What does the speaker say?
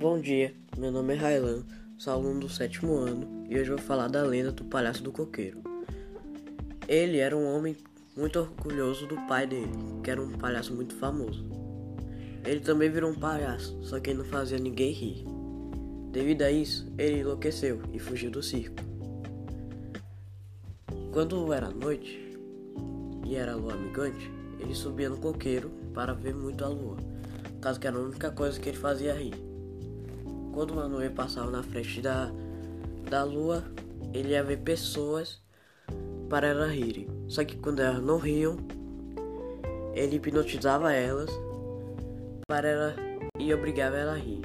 Bom dia, meu nome é Railan, sou aluno do sétimo ano e hoje vou falar da lenda do palhaço do coqueiro. Ele era um homem muito orgulhoso do pai dele, que era um palhaço muito famoso. Ele também virou um palhaço, só que não fazia ninguém rir. Devido a isso, ele enlouqueceu e fugiu do circo. Quando era noite e era lua amigante, ele subia no coqueiro para ver muito a lua, caso que era a única coisa que ele fazia rir. Quando Manoel passava na frente da, da lua, ele ia ver pessoas para elas rirem. Só que quando elas não riam, ele hipnotizava elas para ela e obrigava ela a rir.